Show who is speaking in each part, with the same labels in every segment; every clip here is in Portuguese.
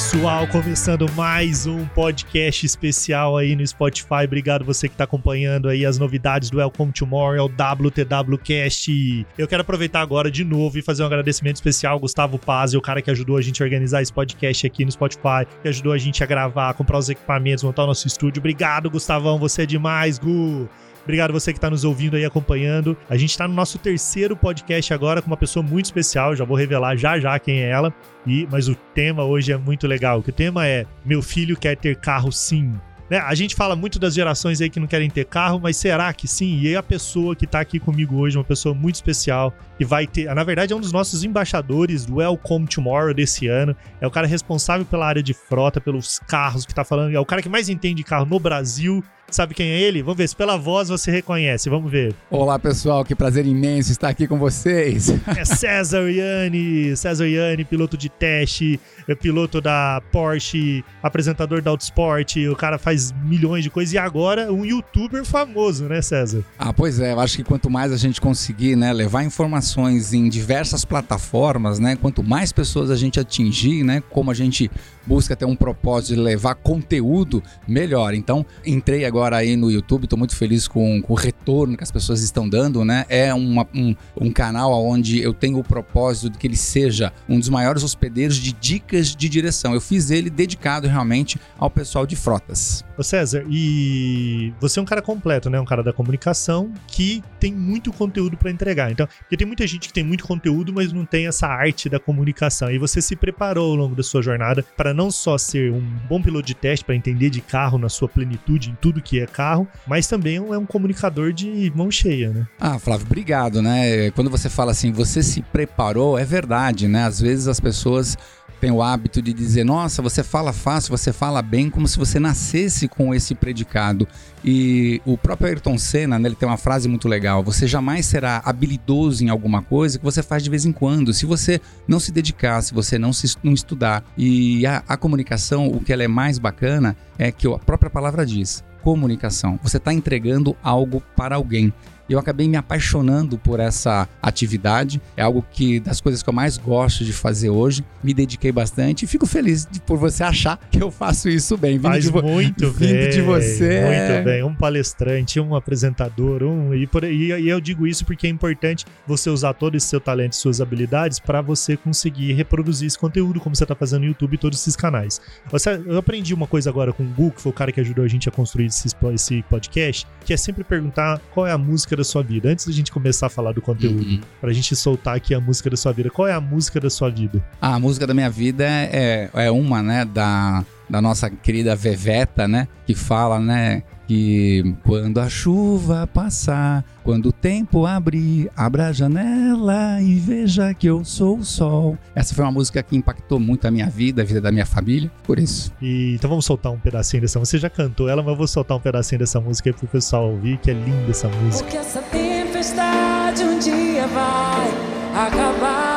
Speaker 1: pessoal, começando mais um podcast especial aí no Spotify. Obrigado você que está acompanhando aí as novidades do Welcome Tomorrow, WTWcast. Eu quero aproveitar agora de novo e fazer um agradecimento especial ao Gustavo Paz, o cara que ajudou a gente a organizar esse podcast aqui no Spotify, que ajudou a gente a gravar, comprar os equipamentos, montar o nosso estúdio. Obrigado, Gustavão, você é demais, Gu. Obrigado você que está nos ouvindo aí, acompanhando. A gente está no nosso terceiro podcast agora com uma pessoa muito especial. Já vou revelar já já quem é ela. E mas o tema hoje é muito legal. Que o tema é Meu filho quer ter carro sim. Né? A gente fala muito das gerações aí que não querem ter carro, mas será que sim? E a pessoa que tá aqui comigo hoje, uma pessoa muito especial, que vai ter, na verdade é um dos nossos embaixadores do Welcome Tomorrow desse ano, é o cara responsável pela área de frota, pelos carros que tá falando, é o cara que mais entende de carro no Brasil Sabe quem é ele? Vamos ver se pela voz você reconhece. Vamos ver.
Speaker 2: Olá, pessoal. Que prazer imenso estar aqui com vocês.
Speaker 1: É César Iani. César Iani, piloto de teste, é piloto da Porsche, apresentador da Autosport. O cara faz milhões de coisas. E agora, um youtuber famoso, né, César?
Speaker 2: Ah, pois é. Eu acho que quanto mais a gente conseguir né, levar informações em diversas plataformas, né, quanto mais pessoas a gente atingir, né, como a gente busca ter um propósito de levar conteúdo, melhor. Então, entrei agora aí no YouTube, estou muito feliz com, com, o retorno que as pessoas estão dando, né? É uma, um, um canal onde eu tenho o propósito de que ele seja um dos maiores hospedeiros de dicas de direção. Eu fiz ele dedicado realmente ao pessoal de frotas.
Speaker 1: Ô César, e você é um cara completo, né? Um cara da comunicação que tem muito conteúdo para entregar. Então, porque tem muita gente que tem muito conteúdo, mas não tem essa arte da comunicação. E você se preparou ao longo da sua jornada para não só ser um bom piloto de teste para entender de carro na sua plenitude em tudo que é carro, mas também é um comunicador de mão cheia, né?
Speaker 2: Ah, Flávio, obrigado, né? Quando você fala assim, você se preparou, é verdade, né? Às vezes as pessoas tem o hábito de dizer: nossa, você fala fácil, você fala bem, como se você nascesse com esse predicado. E o próprio Ayrton Senna, né, ele tem uma frase muito legal: você jamais será habilidoso em alguma coisa que você faz de vez em quando. Se você não se dedicar, se você não, se, não estudar. E a, a comunicação, o que ela é mais bacana é que a própria palavra diz: comunicação. Você está entregando algo para alguém eu acabei me apaixonando por essa atividade. É algo que das coisas que eu mais gosto de fazer hoje. Me dediquei bastante e fico feliz de, por você achar que eu faço isso bem.
Speaker 1: Vindo Faz
Speaker 2: de
Speaker 1: muito vindo bem. de você. Muito bem. Um palestrante, um apresentador, um e, por, e, e eu digo isso porque é importante você usar todo esse seu talento e suas habilidades para você conseguir reproduzir esse conteúdo como você está fazendo no YouTube e todos esses canais. Você, eu aprendi uma coisa agora com o Gu, que foi o cara que ajudou a gente a construir esse, esse podcast, que é sempre perguntar qual é a música da sua vida? Antes da gente começar a falar do conteúdo, uhum. pra gente soltar aqui a música da sua vida, qual é a música da sua vida?
Speaker 2: Ah, a música da minha vida é, é uma, né, da, da nossa querida Veveta, né, que fala, né, que quando a chuva passar, quando o tempo abrir, abra a janela e veja que eu sou o sol. Essa foi uma música que impactou muito a minha vida, a vida da minha família, por isso.
Speaker 1: E, então vamos soltar um pedacinho dessa música. Você já cantou ela, mas eu vou soltar um pedacinho dessa música aí pro pessoal ouvir, que é linda essa música.
Speaker 3: Porque essa tempestade um dia vai acabar.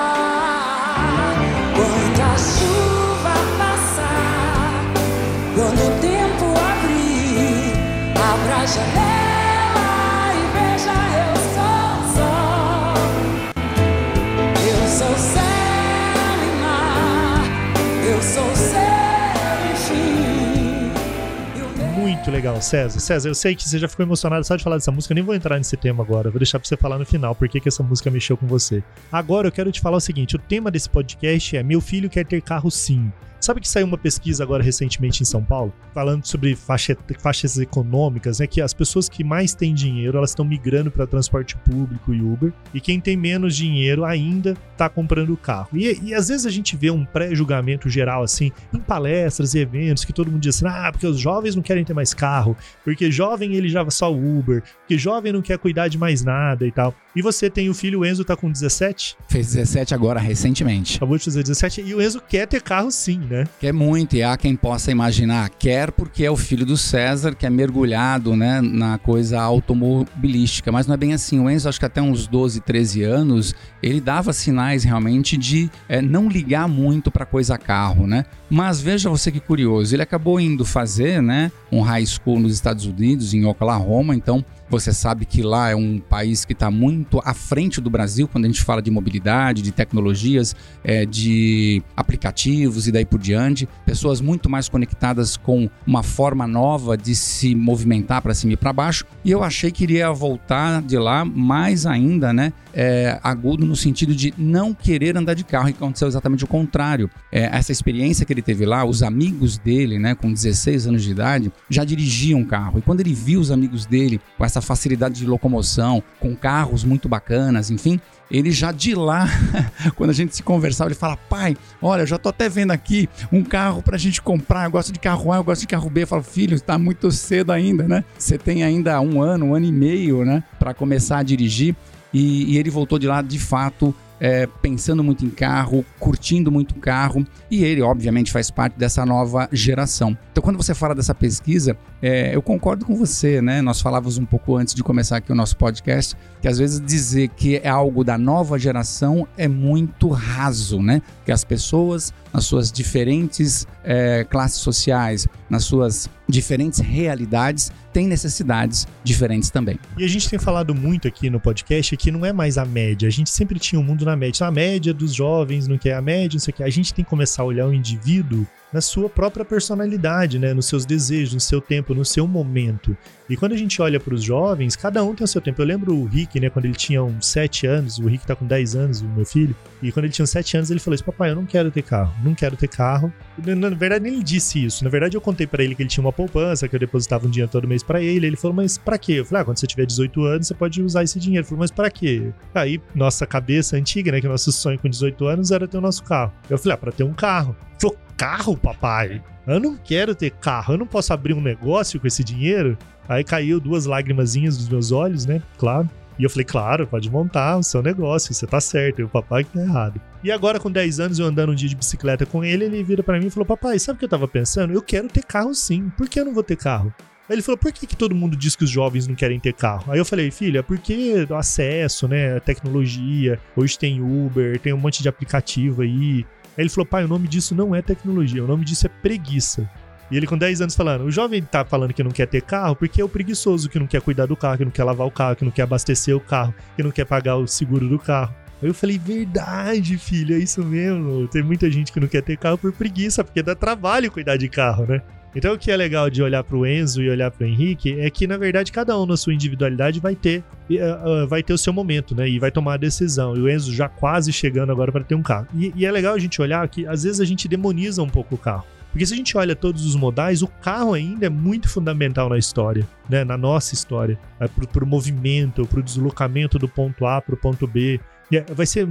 Speaker 1: Muito legal, César. César, eu sei que você já ficou emocionado só de falar dessa música. Eu nem vou entrar nesse tema agora. Vou deixar pra você falar no final por que essa música mexeu com você. Agora eu quero te falar o seguinte: o tema desse podcast é Meu filho quer ter carro sim. Sabe que saiu uma pesquisa agora recentemente em São Paulo, falando sobre faixa, faixas econômicas, né? Que as pessoas que mais têm dinheiro, elas estão migrando para transporte público e Uber, e quem tem menos dinheiro ainda está comprando carro. E, e, às vezes a gente vê um pré-julgamento geral, assim, em palestras e eventos, que todo mundo diz assim, ah, porque os jovens não querem ter mais carro, porque jovem ele já só Uber, porque jovem não quer cuidar de mais nada e tal. E você tem o filho, o Enzo tá com 17?
Speaker 2: Fez 17 agora, recentemente.
Speaker 1: Acabou de fazer 17, e o Enzo quer ter carro sim, né?
Speaker 2: Quer muito, e há quem possa imaginar, quer porque é o filho do César, que é mergulhado né, na coisa automobilística, mas não é bem assim. O Enzo, acho que até uns 12, 13 anos, ele dava sinais realmente de é, não ligar muito para coisa carro, né? Mas veja você que curioso, ele acabou indo fazer né, um high school nos Estados Unidos, em Oklahoma, então Você sabe que lá é um país que está muito à frente do Brasil quando a gente fala de mobilidade, de tecnologias, é, de aplicativos e daí por diante. Pessoas muito mais conectadas com uma forma nova de se movimentar para cima e para baixo. E eu achei que iria voltar de lá mais ainda, né? É, agudo no sentido de não querer andar de carro. E aconteceu exatamente o contrário. É, essa experiência que ele teve lá, os amigos dele, né, com 16 anos de idade, já dirigiam carro. E quando ele viu os amigos dele com essa facilidade de locomoção, com carros muito bacanas, enfim, ele já de lá, quando a gente se conversava, ele fala: pai, olha, já tô até vendo aqui um carro pra gente comprar. Eu gosto de carro A, eu gosto de carro B. Eu falo, filho, está muito cedo ainda, né? Você tem ainda um ano, um ano e meio, né, para começar a dirigir. E, e, ele voltou de lá de fato é, pensando muito em carro, curtindo muito carro, e ele, obviamente, faz parte dessa nova geração. Então, quando você fala dessa pesquisa, é, eu concordo com você, né? Nós falávamos um pouco antes de começar aqui o nosso podcast, que às vezes dizer que é algo da nova geração é muito raso, né? Que as pessoas, nas suas diferentes é, classes sociais, nas suas diferentes realidades, têm necessidades diferentes também.
Speaker 1: E a gente tem falado muito aqui no podcast que não é mais a média. A gente sempre tinha um mundo na média. A média dos jovens não quer a média, não sei o que. A gente tem que começar a olhar o indivíduo na sua própria personalidade, né? nos seus desejos, no seu tempo, no seu momento. E quando a gente olha para os jovens, cada um tem o seu tempo. Eu lembro o Rick, né, quando ele tinha uns 7 anos, o Rick tá com 10 anos, o meu filho, e quando ele tinha uns 7 anos, ele falou assim: Papai, eu não quero ter carro, não quero ter carro. Na, verdade, nem ele disse isso. Na verdade, eu contei para ele que ele tinha uma poupança, que eu depositava um dinheiro todo mês para ele. Ele falou: Mas para quê? Eu falei: Ah, quando você tiver 18 anos, você pode usar esse dinheiro. Ele falou: Mas para quê? Aí, nossa cabeça antiga, né, que nosso sonho com 18 anos era ter o nosso carro. Eu falei: Ah, pra ter um carro. Ele falou: Carro, papai? Eu não quero ter carro, eu não posso abrir um negócio com esse dinheiro. Aí caiu duas lágrimazinhas dos meus olhos, né? Claro. E eu falei, claro, pode montar o seu negócio, você tá certo, e o papai que tá errado. E agora, com 10 anos, eu andando um dia de bicicleta com ele, ele vira para mim e falou: Papai, sabe o que eu tava pensando? Eu quero ter carro sim, por que eu não vou ter carro? Aí ele falou: por que, que todo mundo diz que os jovens não querem ter carro? Aí eu falei: filha, porque do acesso, né? Tecnologia. Hoje tem Uber, tem um monte de aplicativo aí. Aí ele falou: pai, o nome disso não é tecnologia, o nome disso é preguiça. E ele com 10 anos falando, o jovem tá falando que não quer ter carro porque é o preguiçoso que não quer cuidar do carro, que não quer lavar o carro, que não quer abastecer o carro, que não quer pagar o seguro do carro. Aí eu falei, verdade, filho, é isso mesmo. Tem muita gente que não quer ter carro por preguiça, porque dá trabalho cuidar de carro, né? Então o que é legal de olhar para o Enzo e olhar para o Henrique é que na verdade cada um na sua individualidade vai ter uh, vai ter o seu momento, né? E vai tomar a decisão. E o Enzo já quase chegando agora para ter um carro. E, e é legal a gente olhar que às vezes a gente demoniza um pouco o carro. Porque se a gente olha todos os modais, o carro ainda é muito fundamental na história, né? na nossa história. É para o movimento, para o deslocamento do ponto A para o ponto B. É, vai ser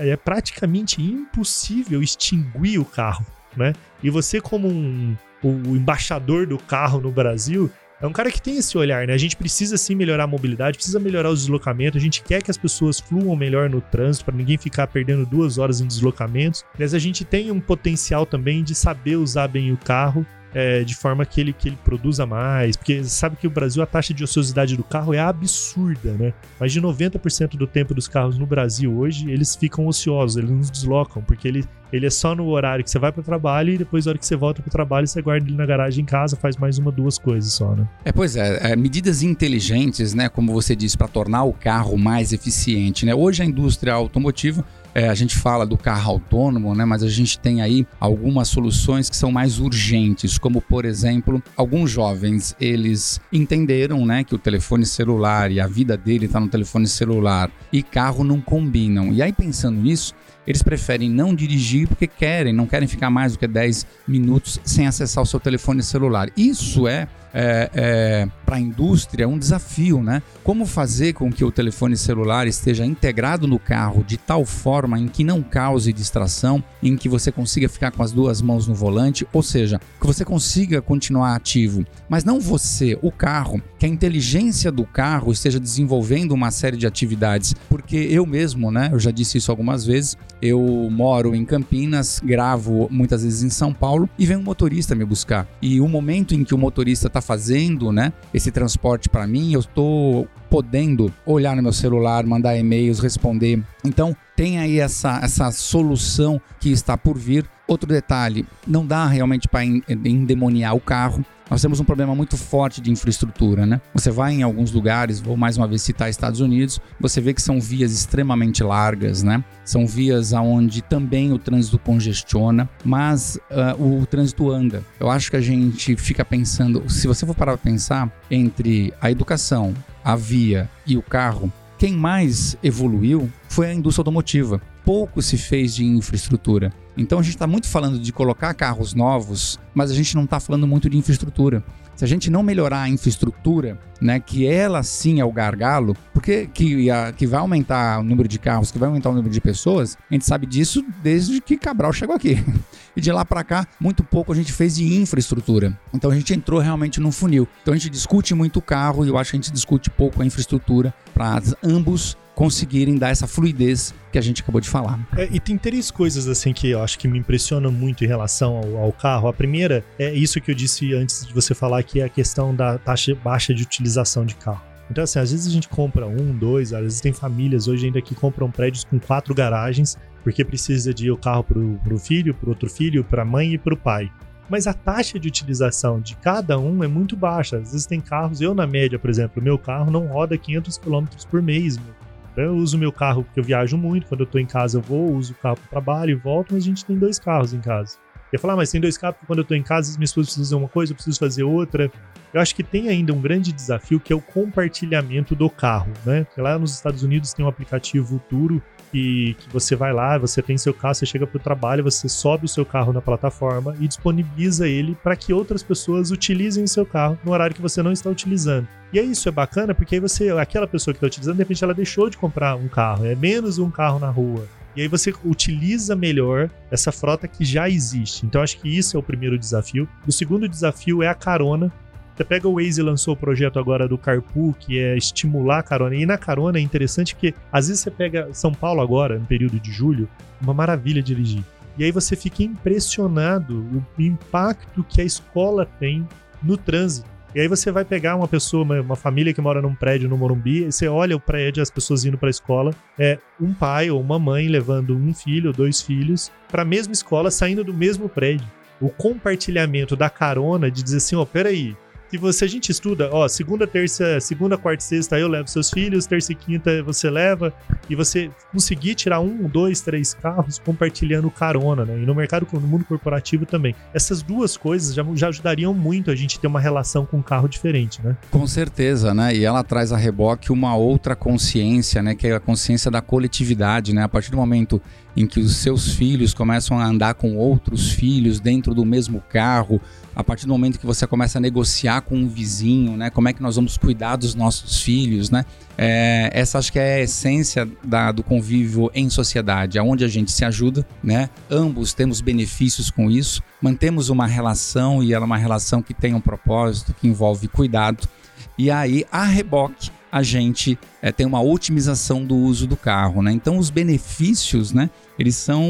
Speaker 1: é praticamente impossível extinguir o carro. Né? E você, como um, o embaixador do carro no Brasil, é um cara que tem esse olhar, né? A gente precisa sim melhorar a mobilidade, precisa melhorar os deslocamentos, a gente quer que as pessoas fluam melhor no trânsito, para ninguém ficar perdendo duas horas em deslocamentos. Mas a gente tem um potencial também de saber usar bem o carro é, de forma que ele, que ele produza mais. Porque sabe que o Brasil, a taxa de ociosidade do carro é absurda, né? Mais de 90% do tempo dos carros no Brasil hoje, eles ficam ociosos, eles não deslocam, porque ele, ele é só no horário que você vai para o trabalho e depois, na hora que você volta para o trabalho, você guarda ele na garagem em casa, faz mais uma, duas coisas só, né?
Speaker 2: É, pois é, é medidas inteligentes, né? Como você disse, para tornar o carro mais eficiente, né? Hoje a indústria automotiva é, a gente fala do carro autônomo, né? Mas a gente tem aí algumas soluções que são mais urgentes, como por exemplo, alguns jovens eles entenderam, né, que o telefone celular e a vida dele está no telefone celular e carro não combinam. E aí pensando nisso, eles preferem não dirigir porque querem, não querem ficar mais do que 10 minutos sem acessar o seu telefone celular. Isso é é, é, para a indústria um desafio, né? Como fazer com que o telefone celular esteja integrado no carro de tal forma em que não cause distração, em que você consiga ficar com as duas mãos no volante, ou seja, que você consiga continuar ativo, mas não você, o carro, que a inteligência do carro esteja desenvolvendo uma série de atividades, porque eu mesmo, né? Eu já disse isso algumas vezes. Eu moro em Campinas, gravo muitas vezes em São Paulo e vem um motorista me buscar. E o momento em que o motorista está está fazendo, né, esse transporte para mim, eu estou podendo olhar no meu celular, mandar e-mails, responder. Então, tem aí essa, essa solução que está por vir Outro detalhe, não dá realmente para endemoniar o carro. Nós temos um problema muito forte de infraestrutura, né? Você vai em alguns lugares, vou mais uma vez citar Estados Unidos, você vê que são vias extremamente largas, né? São vias aonde também o trânsito congestiona, mas uh, o trânsito anda. Eu acho que a gente fica pensando, se você for parar para pensar entre a educação, a via e o carro, quem mais evoluiu foi a indústria automotiva. Pouco se fez de infraestrutura. Então a gente está muito falando de colocar carros novos, mas a gente não está falando muito de infraestrutura. Se a gente não melhorar a infraestrutura, né, que ela sim é o gargalo, porque que, a, que vai aumentar o número de carros, que vai aumentar o número de pessoas, a gente sabe disso desde que Cabral chegou aqui. E de lá para cá, muito pouco a gente fez de infraestrutura. Então a gente entrou realmente num funil. Então a gente discute muito o carro e eu acho que a gente discute pouco a infraestrutura para ambos conseguirem dar essa fluidez que a gente acabou de falar.
Speaker 1: É, e tem três coisas assim que eu acho que me impressionam muito em relação ao, ao, carro. A primeira é isso que eu disse antes de você falar, que é a questão da taxa baixa de utilização de carro. Então, assim, às vezes a gente compra um, dois, às vezes tem famílias hoje ainda que compram prédios com quatro garagens, porque precisa de o carro pro, pro filho, pro outro filho, pra mãe e pro pai mas a taxa de utilização de cada um é muito baixa. Às vezes tem carros, eu na média, por exemplo, meu carro não roda 500 km por mês. Meu eu uso meu carro porque eu viajo muito, quando eu tô em casa eu vou, uso o carro para trabalho e volto, mas a gente tem dois carros em casa. Ia falar, ah, mas tem dois carros porque quando eu tô em casa, as minhas precisa fazer uma coisa, eu preciso fazer outra. Eu acho que tem ainda um grande desafio que é o compartilhamento do carro, né? Porque lá nos Estados Unidos tem um aplicativo Turo e que você vai lá, você tem seu carro, você chega para o trabalho, você sobe o seu carro na plataforma e disponibiliza ele para que outras pessoas utilizem o seu carro no horário que você não está utilizando. E aí isso é bacana porque aí você, aquela pessoa que está utilizando, de repente ela deixou de comprar um carro, é menos um carro na rua. E aí você utiliza melhor essa frota que já existe. Então acho que isso é o primeiro desafio. O segundo desafio é a carona, você pega o Waze lançou o projeto agora do Carpool, que é estimular a carona. E na carona é interessante que às vezes você pega São Paulo agora, no período de julho, uma maravilha dirigir. E aí você fica impressionado o impacto que a escola tem no trânsito. E aí você vai pegar uma pessoa, uma, família que mora num prédio no Morumbi, e você olha o prédio, as pessoas indo para a escola, é um pai ou uma mãe levando um filho ou dois filhos para a mesma escola, saindo do mesmo prédio. O compartilhamento da carona de dizer assim, ó, oh, peraí, se você a gente estuda, ó, segunda, terça, segunda, quarta e sexta eu levo seus filhos, terça e quinta você leva, e você conseguir tirar um, dois, três carros compartilhando carona, né? E no mercado, no mundo corporativo também. Essas duas coisas já, já ajudariam muito a gente ter uma relação com um carro diferente, né?
Speaker 2: Com certeza, né? E ela traz a reboque uma outra consciência, né? Que é a consciência da coletividade, né? A partir do momento em que os seus filhos começam a andar com outros filhos dentro do mesmo carro, a partir do momento que você começa a negociar com um vizinho, né? Como é que nós vamos cuidar dos nossos filhos, né? É, essa acho que é a essência da, do convívio em sociedade, aonde a gente se ajuda, né? Ambos temos benefícios com isso, mantemos uma relação e ela é uma relação que tem um propósito, que envolve cuidado. E aí, a reboque, a gente é, tem uma otimização do uso do carro, né? Então, os benefícios, né? Eles são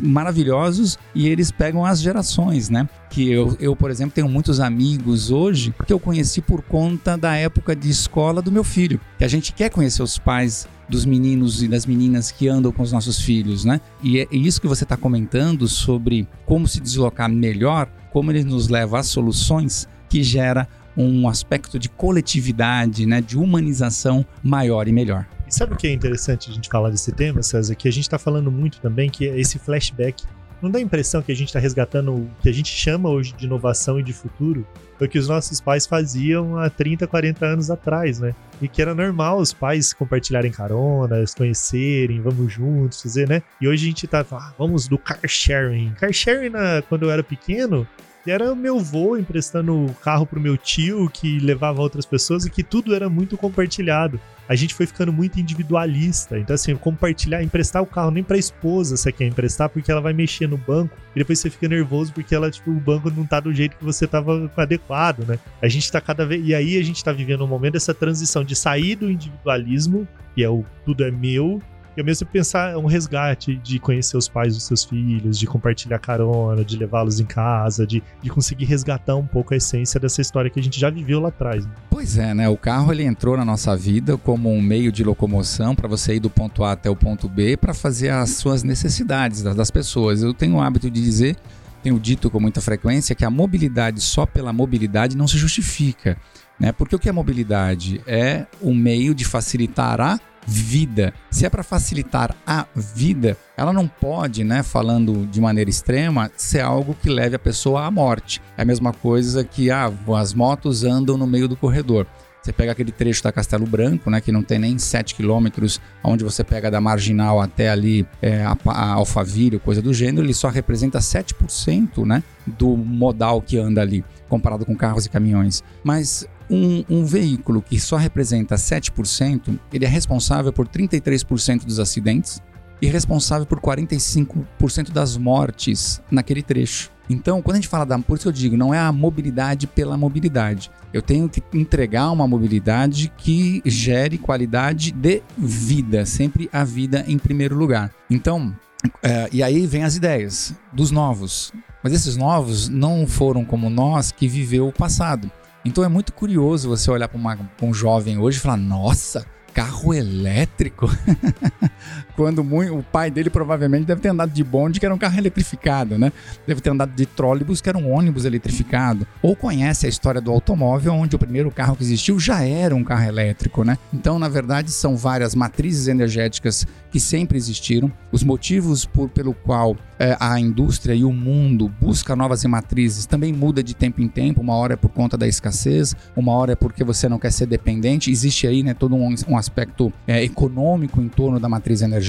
Speaker 2: maravilhosos e eles pegam as gerações, né? Que eu, eu, por exemplo, tenho muitos amigos hoje que eu conheci por conta da época de escola do meu filho. Que a gente quer conhecer os pais dos meninos e das meninas que andam com os nossos filhos, né? E é isso que você está comentando sobre como se deslocar melhor, como ele nos leva a soluções que gera um aspecto de coletividade, né, de humanização maior e melhor.
Speaker 1: E sabe o que é interessante a gente falar desse tema, César? Que a gente está falando muito também que é esse flashback. Não dá a impressão que a gente está resgatando o que a gente chama hoje de inovação e de futuro? Foi o que os nossos pais faziam há 30, 40 anos atrás, né? E que era normal os pais compartilharem caronas, conhecerem, vamos juntos, fazer, né? E hoje a gente tá, ah, vamos do car sharing. Car sharing, na, quando eu era pequeno, era meu avô emprestando o carro pro meu tio que levava outras pessoas e que tudo era muito compartilhado. A gente foi ficando muito individualista. Então, assim, compartilhar, emprestar o carro nem pra esposa você quer emprestar, porque ela vai mexer no banco e depois você fica nervoso porque ela, tipo, o banco não tá do jeito que você tava adequado, né? A gente tá cada vez. E aí a gente tá vivendo um momento dessa transição de sair do individualismo, que é o tudo é meu, E ao mesmo pensar um resgate de conhecer os pais dos seus filhos, de compartilhar carona, de levá-los em casa, de, de conseguir resgatar um pouco a essência dessa história que a gente já viveu lá atrás. Né?
Speaker 2: Pois é, né? O carro ele entrou na nossa vida como um meio de locomoção para você ir do ponto A até o ponto B para fazer as suas necessidades das pessoas. Eu tenho o hábito de dizer tenho dito com muita frequência que a mobilidade só pela mobilidade não se justifica. Né? Porque o que é mobilidade? É um meio de facilitar a vida. Se é para facilitar a vida, ela não pode, né, falando de maneira extrema, ser algo que leve a pessoa à morte. É a mesma coisa que ah, as motos andam no meio do corredor. Você pega aquele trecho da Castelo Branco, né, que não tem nem 7 quilômetros, onde você pega da Marginal até ali é, a, a Alphaville, coisa do gênero, ele só representa 7% né, do modal que anda ali, comparado com carros e caminhões. Mas um, um, veículo que só representa 7%, ele é responsável por 33% dos acidentes e responsável por 45% das mortes naquele trecho. Então, quando a gente fala da. Por isso eu digo, não é a mobilidade pela mobilidade. Eu tenho que entregar uma mobilidade que gere qualidade de vida, sempre a vida em primeiro lugar. Então, é, e aí vem as ideias dos novos. Mas esses novos não foram como nós que viveu o passado. Então é muito curioso você olhar para um jovem hoje e falar: nossa, carro elétrico? Quando muito, o pai dele provavelmente deve ter andado de bonde, que era um carro eletrificado, né? Deve ter andado de trólebus, que era um ônibus eletrificado. Ou conhece a história do automóvel, onde o primeiro carro que existiu já era um carro elétrico, né? Então, na verdade, são várias matrizes energéticas que sempre existiram. Os motivos por, pelo qual é, a indústria e o mundo busca novas matrizes também muda de tempo em tempo. Uma hora é por conta da escassez, uma hora é porque você não quer ser dependente. Existe aí né, todo um, um aspecto é, econômico em torno da matriz energética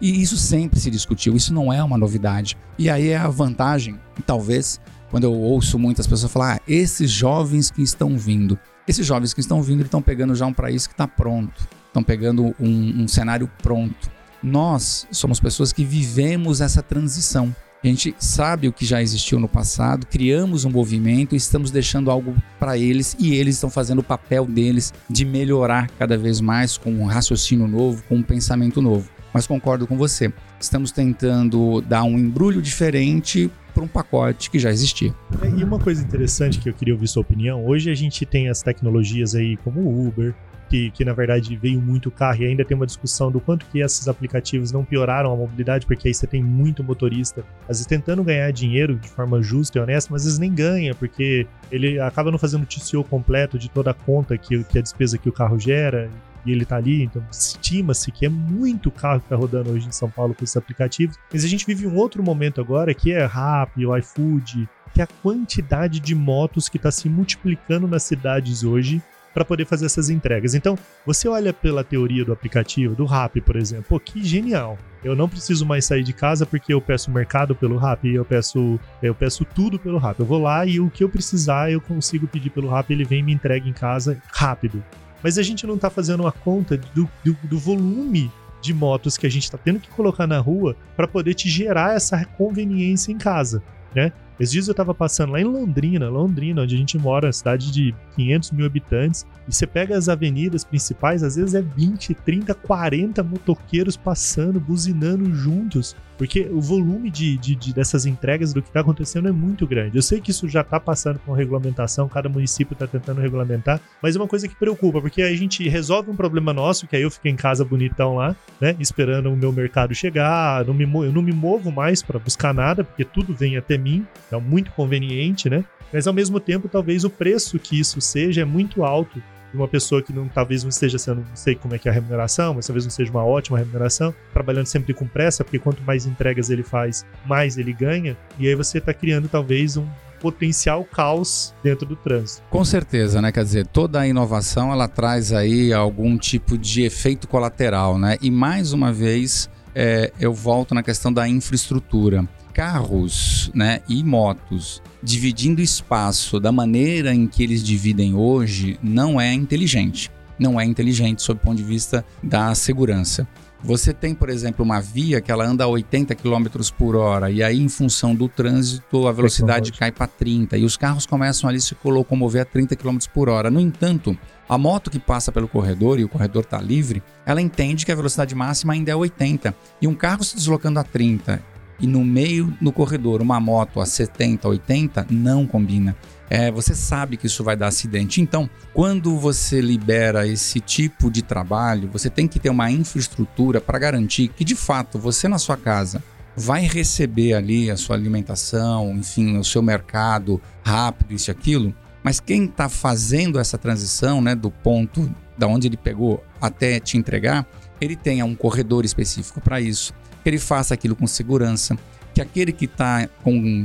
Speaker 2: e isso sempre se discutiu. Isso não é uma novidade. E aí é a vantagem, talvez, quando eu ouço muitas pessoas falar: ah, esses jovens que estão vindo. Esses jovens que estão vindo estão pegando já um país que está pronto, estão pegando um, um cenário pronto. Nós somos pessoas que vivemos essa transição. A gente sabe o que já existiu no passado, criamos um movimento, estamos deixando algo para eles e eles estão fazendo o papel deles de melhorar cada vez mais com um raciocínio novo, com um pensamento novo. Mas concordo com você, estamos tentando dar um embrulho diferente para um pacote que já existia.
Speaker 1: E uma coisa interessante que eu queria ouvir sua opinião, hoje a gente tem as tecnologias aí como o Uber, que, que na verdade veio muito carro e ainda tem uma discussão do quanto que esses aplicativos não pioraram a mobilidade, porque aí você tem muito motorista, às vezes tentando ganhar dinheiro de forma justa e honesta, mas às vezes nem ganha, porque ele acaba não fazendo o TCO completo de toda a conta que, que a despesa que o carro gera e ele tá ali, então estima-se que é muito carro que tá rodando hoje em São Paulo com esses aplicativos. Mas a gente vive um outro momento agora que é Rappi, o iFood, que é a quantidade de motos que está se multiplicando nas cidades hoje para poder fazer essas entregas. Então, você olha pela teoria do aplicativo, do Rap, por exemplo, pô, que genial. Eu não preciso mais sair de casa porque eu peço mercado pelo Rap, eu peço, eu peço tudo pelo Rap. Eu vou lá e o que eu precisar eu consigo pedir pelo Rap, ele vem e me entrega em casa rápido. Mas a gente não está fazendo uma conta do, do, do volume de motos que a gente está tendo que colocar na rua para poder te gerar essa conveniência em casa, né? Esses dias eu tava passando lá em Londrina, Londrina, onde a gente mora, cidade de 500 mil habitantes, e você pega as avenidas principais, às vezes é 20, 30, 40 motoqueiros passando, buzinando juntos, porque o volume de, de, de dessas entregas do que está acontecendo é muito grande. Eu sei que isso já está passando com regulamentação, cada município está tentando regulamentar, mas é uma coisa que preocupa, porque a gente resolve um problema nosso, que aí eu fico em casa bonitão lá, né, esperando o meu mercado chegar, não me, eu não me movo mais para buscar nada, porque tudo vem até mim, é muito conveniente, né? Mas ao mesmo tempo, talvez o preço que isso seja é muito alto de uma pessoa que não, talvez não esteja sendo, não sei como é que é a remuneração, mas talvez não seja uma ótima remuneração, trabalhando sempre com pressa, porque quanto mais entregas ele faz, mais ele ganha, e aí você está criando talvez um potencial caos dentro do trânsito.
Speaker 2: Com certeza, né? Quer dizer, toda a inovação ela traz aí algum tipo de efeito colateral, né? E mais uma vez é, eu volto na questão da infraestrutura carros né, e motos dividindo espaço da maneira em que eles dividem hoje não é inteligente. não é inteligente sob o ponto de vista da segurança. Você tem, por exemplo, uma via que ela anda a 80 km por hora e aí, em função do trânsito, a velocidade cai para 30 e os carros começam ali a se locomover a 30 km por hora. No entanto, a moto que passa pelo corredor e o corredor está livre, ela entende que a velocidade máxima ainda é 80 e um carro se deslocando a 30 e no meio no corredor uma moto a 70, 80 não combina é, você sabe que isso vai dar acidente. Então, quando você libera esse tipo de trabalho, você tem que ter uma infraestrutura para garantir que, de fato, você na sua casa vai receber ali a sua alimentação, enfim, o seu mercado rápido, isso e aquilo. Mas quem está fazendo essa transição, né, do ponto da onde ele pegou até te entregar, ele tenha um corredor específico para isso, que ele faça aquilo com segurança, que aquele que está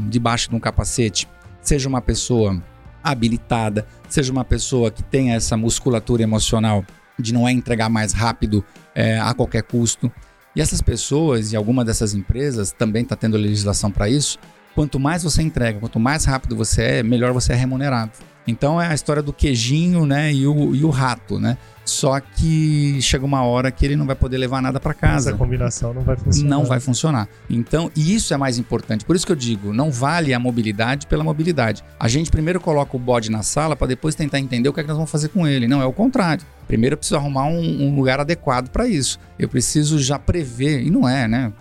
Speaker 2: debaixo de um capacete seja uma pessoa habilitada, seja uma pessoa que tenha essa musculatura emocional de não é entregar mais rápido é, a qualquer custo. E essas pessoas e alguma dessas empresas também está tendo legislação para isso. Quanto mais você entrega, quanto mais rápido você é, melhor você é remunerado. Então é a história do queijinho, né, e o, e o rato, né? Só que chega uma hora que ele não vai poder levar nada para casa.
Speaker 1: Essa combinação não vai funcionar.
Speaker 2: Não vai funcionar. Então, e isso é mais importante. Por isso que eu digo, não vale a mobilidade pela mobilidade. A gente primeiro coloca o bode na sala para depois tentar entender o que é que nós vamos fazer com ele. Não, é o contrário. Primeiro eu preciso arrumar um, um lugar adequado para isso. Eu preciso já prever, e não é, né?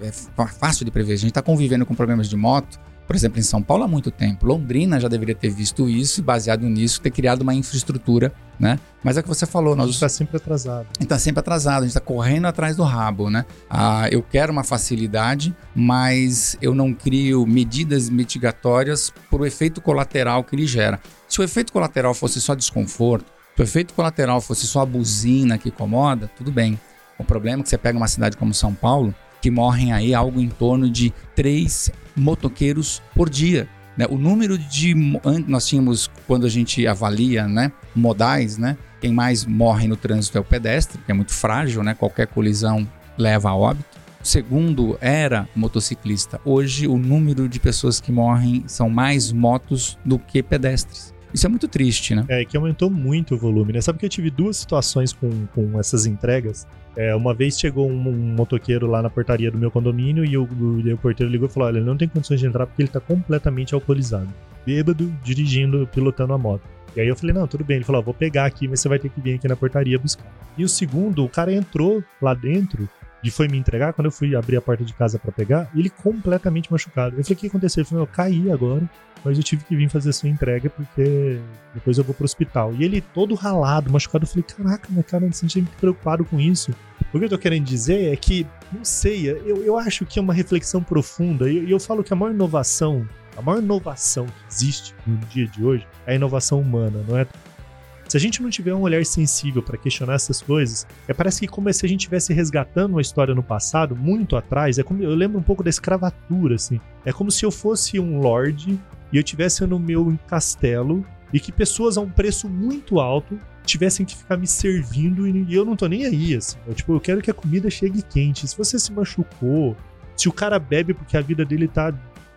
Speaker 2: É fácil de prever. A gente está convivendo com problemas de moto por exemplo, em São Paulo há muito tempo. Londrina já deveria ter visto isso e, baseado nisso, ter criado uma infraestrutura, né? Mas é o que você falou.
Speaker 1: Nós... A gente está sempre atrasado.
Speaker 2: A gente está sempre atrasado, a gente está correndo atrás do rabo, né? Ah, eu quero uma facilidade, mas eu não crio medidas mitigatórias por o efeito colateral que ele gera. Se o efeito colateral fosse só desconforto, se o efeito colateral fosse só a buzina que incomoda, tudo bem. O problema é que você pega uma cidade como São Paulo, que morrem aí algo em torno de três motoqueiros por dia. Né? O número de nós tínhamos quando a gente avalia, né, modais, né, quem mais morre no trânsito é o pedestre, que é muito frágil, né? Qualquer colisão leva a óbito. O segundo era motociclista. Hoje o número de pessoas que morrem são mais motos do que pedestres. Isso é muito triste, né?
Speaker 1: É, que aumentou muito o volume, né? Sabe que eu tive duas situações com, com essas entregas. É, uma vez chegou um, um, motoqueiro lá na portaria do meu condomínio e o, o, o porteiro ligou e falou: Olha, ele não tem condições de entrar porque ele tá completamente alcoolizado. Bêbado, dirigindo, pilotando a moto. E aí eu falei: Não, tudo bem. Ele falou: Vou pegar aqui, mas você vai ter que vir aqui na portaria buscar. E o segundo, o cara entrou lá dentro e foi me entregar. Quando eu fui abrir a porta de casa para pegar, ele completamente machucado. Eu falei: O que aconteceu? Ele falou: Eu caí agora mas eu tive que vir fazer a sua entrega porque depois eu vou pro hospital. E ele todo ralado, machucado, eu falei, caraca, meu cara, não se sentia muito preocupado com isso. O que eu tô querendo dizer é que, não sei, eu, eu acho que é uma reflexão profunda, e eu, eu falo que a maior inovação, a maior inovação que existe no dia de hoje é a inovação humana, não é se a gente não tiver um olhar sensível para questionar essas coisas, é parece que como se a gente estivesse resgatando uma história no passado, muito atrás. É como eu lembro um pouco da escravatura, assim. É como se eu fosse um lord e eu tivesse no meu castelo e que pessoas a um preço muito alto tivessem que ficar me servindo e eu não tô nem aí, assim. Eu, tipo, eu quero que a comida chegue quente. Se você se machucou, se o cara bebe porque a vida dele tá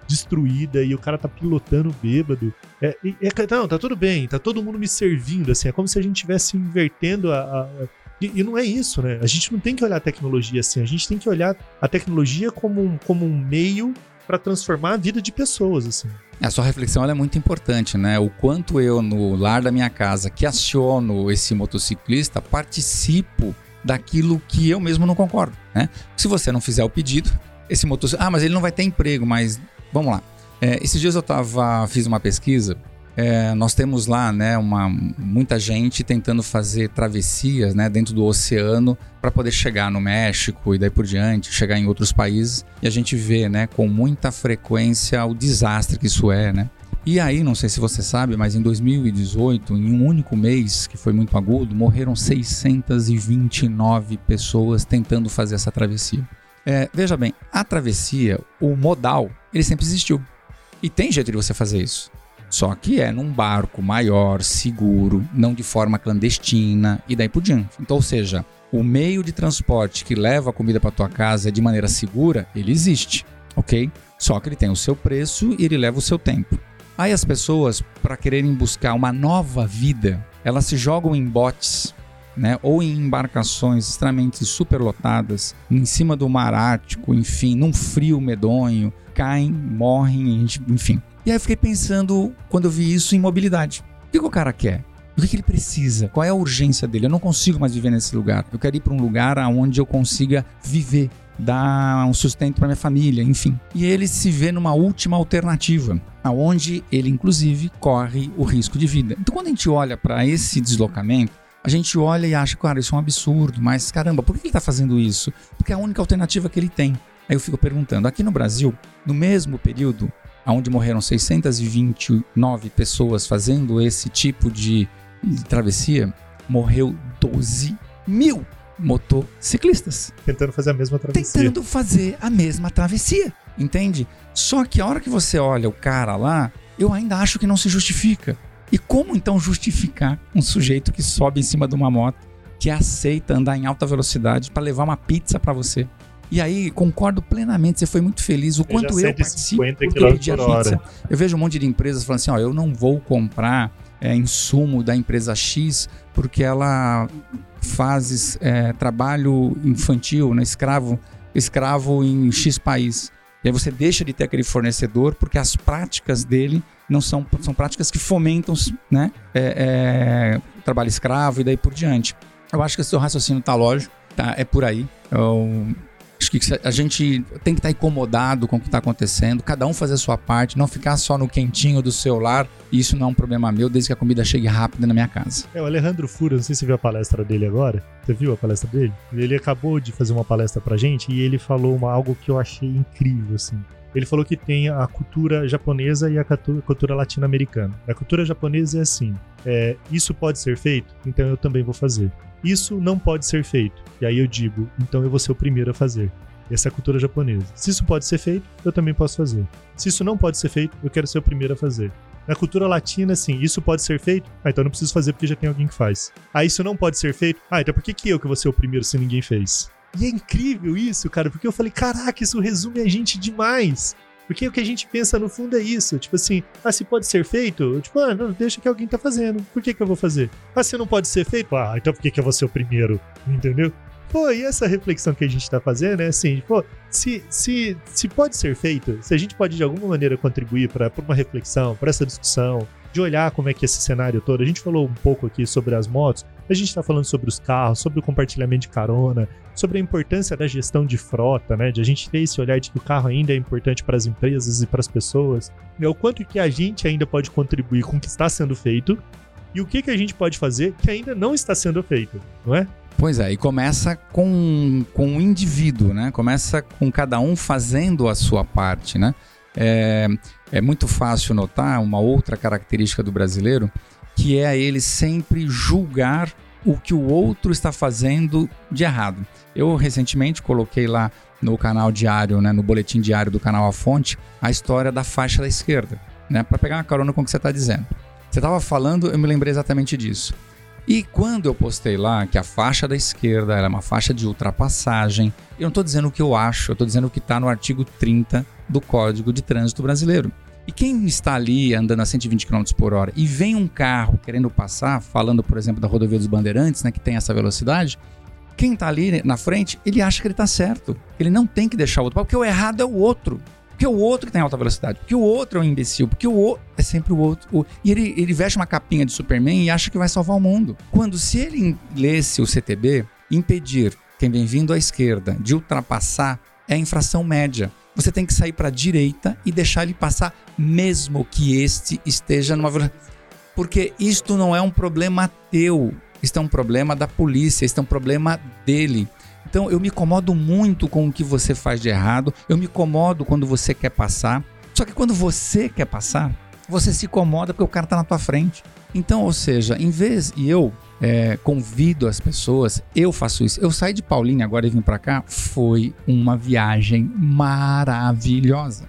Speaker 1: destruída e o cara tá pilotando bêbado. É, é, não, tá tudo bem, tá todo mundo me servindo, assim, é como se a gente estivesse invertendo a. a, a e, e, não é isso, né? A gente não tem que olhar a tecnologia assim, a gente tem que olhar a tecnologia como um, como um meio para transformar a vida de pessoas, assim.
Speaker 2: A sua reflexão é muito importante, né? O quanto eu, no lar da minha casa, que aciono esse motociclista, participo daquilo que eu mesmo não concordo, né? Se você não fizer o pedido, esse motociclista... Ah, mas ele não vai ter emprego, mas Vamos lá. É, esses dias eu tava, fiz uma pesquisa. É, nós temos lá, né, uma, muita gente tentando fazer travessias, né, dentro do oceano para poder chegar no México e daí por diante, chegar em outros países. E a gente vê, né, com muita frequência o desastre que isso é, né? E aí, não sei se você sabe, mas em 2018, em um único mês, que foi muito agudo, morreram 629 pessoas tentando fazer essa travessia. É, veja bem, a travessia, o modal, ele sempre existiu. E tem jeito de você fazer isso. Só que é num barco maior, seguro, não de forma clandestina e daí por diante. Então, ou seja, o meio de transporte que leva a comida para tua casa de maneira segura, ele existe, ok? Só que ele tem o seu preço e ele leva o seu tempo. Aí as pessoas, para quererem buscar uma nova vida, elas se jogam em botes né, ou em embarcações extremamente superlotadas, em cima do mar Ártico, enfim, num frio medonho, caem, morrem, enfim. E aí eu fiquei pensando, quando eu vi isso, em mobilidade. O que, o cara quer? O que, que ele precisa? Qual é a urgência dele? Eu não consigo mais viver nesse lugar. Eu quero ir para um lugar onde eu consiga viver, dar um sustento para minha família, enfim. E ele se vê numa última alternativa, aonde ele inclusive corre o risco de vida. Então, quando a gente olha para esse deslocamento, a gente olha e acha, cara, isso é um absurdo, mas caramba, por que ele está fazendo isso? Porque é a única alternativa que ele tem. Aí eu fico perguntando, aqui no Brasil, no mesmo período, onde morreram 629 pessoas fazendo esse tipo de de travessia, morreu 12 mil motociclistas.
Speaker 1: Tentando fazer a mesma travessia.
Speaker 2: Tentando fazer a mesma travessia, entende? Só que a hora que você olha o cara lá, eu ainda acho que não se justifica. E como então justificar um sujeito que sobe em cima de uma moto, que aceita andar em alta velocidade para levar uma pizza para você? E aí, concordo plenamente, você foi muito feliz. O quanto eu participo porque eu pedi a pizza. Eu vejo um monte de empresas falando assim, ó, eu não vou comprar é, insumo da empresa X porque ela faz é, trabalho infantil, né, escravo, escravo em X país. E aí você deixa de ter aquele fornecedor porque as práticas dele não são, são práticas que fomentam né, é, é, trabalho escravo e daí por diante. Eu acho que esse seu raciocínio está lógico, tá, é por aí. Eu, Acho que a gente tem que estar incomodado com o que está acontecendo, cada um fazer a sua parte, não ficar só no quentinho do seu lar. Isso não é um problema meu, desde que a comida chegue rápida na minha casa.
Speaker 1: É, o Alejandro Fura, não sei se você viu a palestra dele agora. Você viu a palestra dele? Ele acabou de fazer uma palestra pra gente e ele falou uma, algo que eu achei incrível, assim. Ele falou que tem a cultura japonesa e a cultura latino-americana. A cultura japonesa é assim: é, isso pode ser feito, então eu também vou fazer. Isso não pode ser feito. E aí eu digo, então eu vou ser o primeiro a fazer. Essa é a cultura japonesa. Se isso pode ser feito, eu também posso fazer. Se isso não pode ser feito, eu quero ser o primeiro a fazer. Na cultura latina, assim, isso pode ser feito? Ah, então não preciso fazer porque já tem alguém que faz. Ah, isso não pode ser feito? Ah, então por que, que eu que vou ser o primeiro se ninguém fez? E é incrível isso, cara, porque eu falei, caraca, isso resume a gente demais. Porque o que a gente pensa no fundo é isso. Tipo assim, ah, se pode ser feito? Tipo, ah, não, deixa que alguém tá fazendo. Por que, que eu vou fazer? Ah, se não pode ser feito? Ah, então por que, que eu vou ser o primeiro? Entendeu? Pô, e essa reflexão que a gente tá fazendo é assim, pô, se, se, se pode ser feito, se a gente pode de alguma maneira contribuir para uma reflexão, para essa discussão, de olhar como é que esse cenário todo. A gente falou um pouco aqui sobre as motos, a gente está falando sobre os carros, sobre o compartilhamento de carona, sobre a importância da gestão de frota, né? De a gente ter esse olhar de que o carro ainda é importante para as empresas e para as pessoas. É o quanto que a gente ainda pode contribuir com o que está sendo feito e o que, que a gente pode fazer que ainda não está sendo feito, não é?
Speaker 2: Pois é, e começa com, com o indivíduo, né? Começa com cada um fazendo a sua parte, né? É, é muito fácil notar uma outra característica do brasileiro, que é ele sempre julgar o que o outro está fazendo de errado. Eu recentemente coloquei lá no canal diário, né, no boletim diário do canal A Fonte, a história da faixa da esquerda, né, para pegar uma carona com o que você está dizendo. Você estava falando, eu me lembrei exatamente disso. E quando eu postei lá que a faixa da esquerda é uma faixa de ultrapassagem, eu não estou dizendo o que eu acho, eu estou dizendo o que está no artigo 30 do Código de Trânsito Brasileiro. E quem está ali andando a 120 km por hora e vem um carro querendo passar, falando, por exemplo, da rodovia dos Bandeirantes, né, que tem essa velocidade, quem está ali na frente, ele acha que ele está certo. Ele não tem que deixar o outro, porque o errado é o outro. Porque o outro que tem alta velocidade, porque o outro é um imbecil, porque o outro é sempre o outro. O... E ele, ele veste uma capinha de Superman e acha que vai salvar o mundo. Quando se ele lesse o CTB, impedir quem vem vindo à esquerda de ultrapassar é infração média. Você tem que sair para a direita e deixar ele passar, mesmo que este esteja numa velocidade. Porque isto não é um problema teu, isto é um problema da polícia, isto é um problema dele. Então eu me incomodo muito com o que você faz de errado, eu me incomodo quando você quer passar. Só que quando você quer passar, você se incomoda porque o cara está na tua frente. Então, ou seja, em vez e eu é, convido as pessoas, eu faço isso. Eu saí de Paulínia agora e vim para cá, foi uma viagem maravilhosa.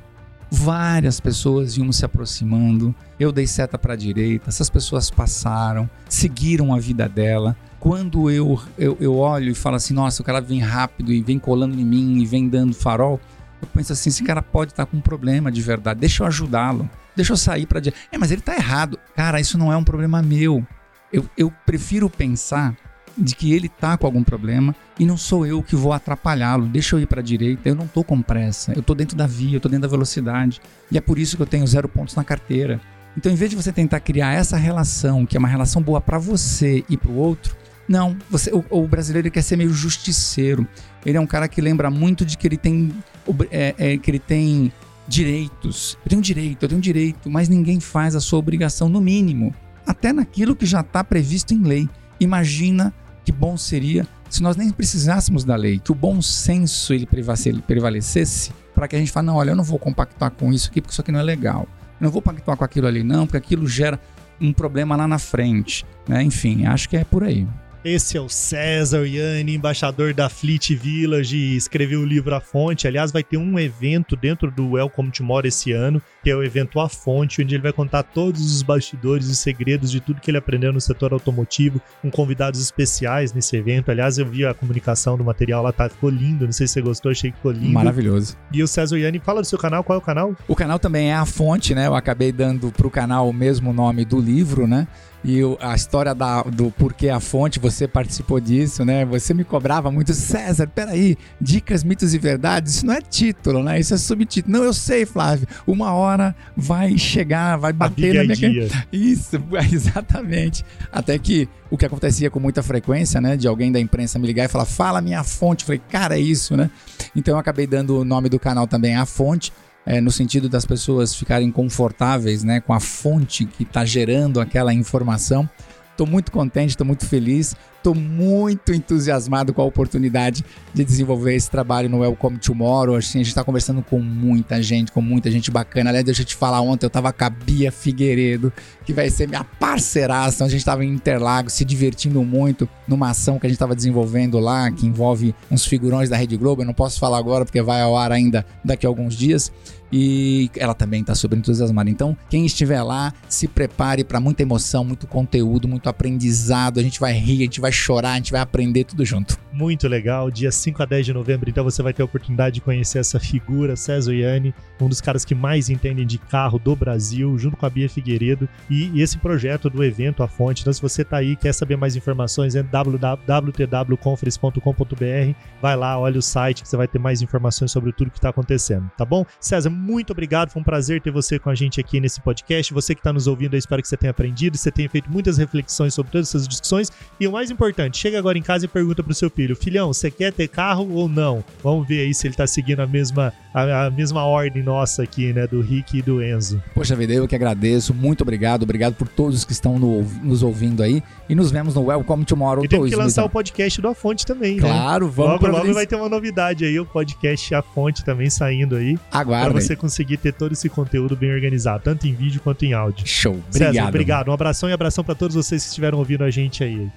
Speaker 2: Várias pessoas iam se aproximando, eu dei seta para a direita, essas pessoas passaram, seguiram a vida dela, quando eu, eu, eu olho e falo assim, nossa, o cara vem rápido e vem colando em mim e vem dando farol, eu penso assim, esse cara pode estar com um problema de verdade, deixa eu ajudá-lo, deixa eu sair para É, mas ele está errado. Cara, isso não é um problema meu. Eu, eu prefiro pensar de que ele tá com algum problema e não sou eu que vou atrapalhá-lo. Deixa eu ir para a direita, eu não tô com pressa, eu tô dentro da via, eu tô dentro da velocidade. E é por isso que eu tenho zero pontos na carteira. Então, em vez de você tentar criar essa relação, que é uma relação boa para você e para o outro, não, você, o, o, brasileiro quer ser meio justiceiro. Ele é um cara que lembra muito de que ele tem, é, é, que ele tem direitos. Eu tenho direito, eu tenho direito, mas ninguém faz a sua obrigação no mínimo, até naquilo que já está previsto em lei. Imagina que bom seria se nós nem precisássemos da lei, que o bom senso ele prevalecesse para que a gente fale, não, olha, eu não vou compactuar com isso aqui porque isso aqui não é legal. Eu não vou pactuar com aquilo ali não, porque aquilo gera um problema lá na frente. Né? Enfim, acho que é por aí.
Speaker 1: Esse é o César Yanni, embaixador da Fleet Village, escreveu o livro A Fonte. Aliás, vai ter um evento dentro do Welcome Tomorrow esse ano, que é o evento A Fonte, onde ele vai contar todos os bastidores e segredos de tudo que ele aprendeu no setor automotivo, com convidados especiais nesse evento. Aliás, eu vi a comunicação do material lá, tá, ficou lindo. Não sei se você gostou, achei que ficou lindo.
Speaker 2: Maravilhoso.
Speaker 1: E o César Yanni, fala do seu canal, qual é o canal?
Speaker 2: O canal também é A Fonte, né? Eu acabei dando pro canal o mesmo nome do livro, né? E a história da, do porquê a fonte, você participou disso, né? Você me cobrava muito, César, peraí, dicas, mitos e verdades, isso não é título, né? Isso é subtítulo. Não, eu sei, Flávio, uma hora vai chegar, vai bater na minha... Isso, exatamente. Até que o que acontecia com muita frequência, né? De alguém da imprensa me ligar e falar, fala minha fonte. Eu falei, cara, é isso, né? Então eu acabei dando o nome do canal também, A Fonte, é, no sentido das pessoas ficarem confortáveis né, com a fonte que está gerando aquela informação. Estou muito contente, estou muito feliz, estou muito entusiasmado com a oportunidade de desenvolver esse trabalho no Welcome Tomorrow. Assim, a gente está conversando com muita gente, com muita gente bacana. Aliás, deixa eu te falar, ontem eu estava com a Bia Figueiredo, que vai ser minha parceiraça. A gente estava em Interlagos, se divertindo muito numa ação que a gente estava desenvolvendo lá, que envolve uns figurões da Rede Globo. Eu não posso falar agora porque vai ao ar ainda daqui a alguns dias e ela também está super entusiasmada. Então, quem estiver lá, se prepare para muita emoção, muito conteúdo, muito aprendizado. A gente vai rir, a gente vai chorar, a gente vai aprender tudo junto.
Speaker 1: Muito legal. Dia 5 a 10 de novembro, então você vai ter a oportunidade de conhecer essa figura, César Iani, um dos caras que mais entendem de carro do Brasil, junto com a Bia Figueiredo. E, esse projeto do evento, a fonte. Então, se você está aí quer saber mais informações, é www.conference.com.br. Vai lá, olha o site que você vai ter mais informações sobre tudo que está acontecendo, tá bom? César, muito obrigado. Foi um prazer ter você com a gente aqui nesse podcast. Você que está nos ouvindo, eu espero que você tenha aprendido, você tenha feito muitas reflexões sobre todas essas discussões. E o mais importante, chega agora em casa e pergunta para o seu filho: Filhão, você quer ter carro ou não? Vamos ver aí se ele está seguindo a mesma, a, a, mesma ordem nossa aqui, né? Do Rick e do Enzo.
Speaker 2: Poxa vida, eu que agradeço. Muito obrigado. Obrigado por todos que estão no, nos ouvindo aí. E nos vemos no Welcome Tomorrow.
Speaker 1: E tem que lançar o podcast do A Fonte também,
Speaker 2: né? Claro, vamos.
Speaker 1: Logo, logo vai ter uma novidade aí, o podcast A Fonte também saindo aí.
Speaker 2: Aguarda.
Speaker 1: Pra você conseguir ter todo esse conteúdo bem organizado, tanto em vídeo quanto em áudio.
Speaker 2: Show. Obrigado.
Speaker 1: César, obrigado. Um abração e abração para todos vocês que estiveram ouvindo a gente aí.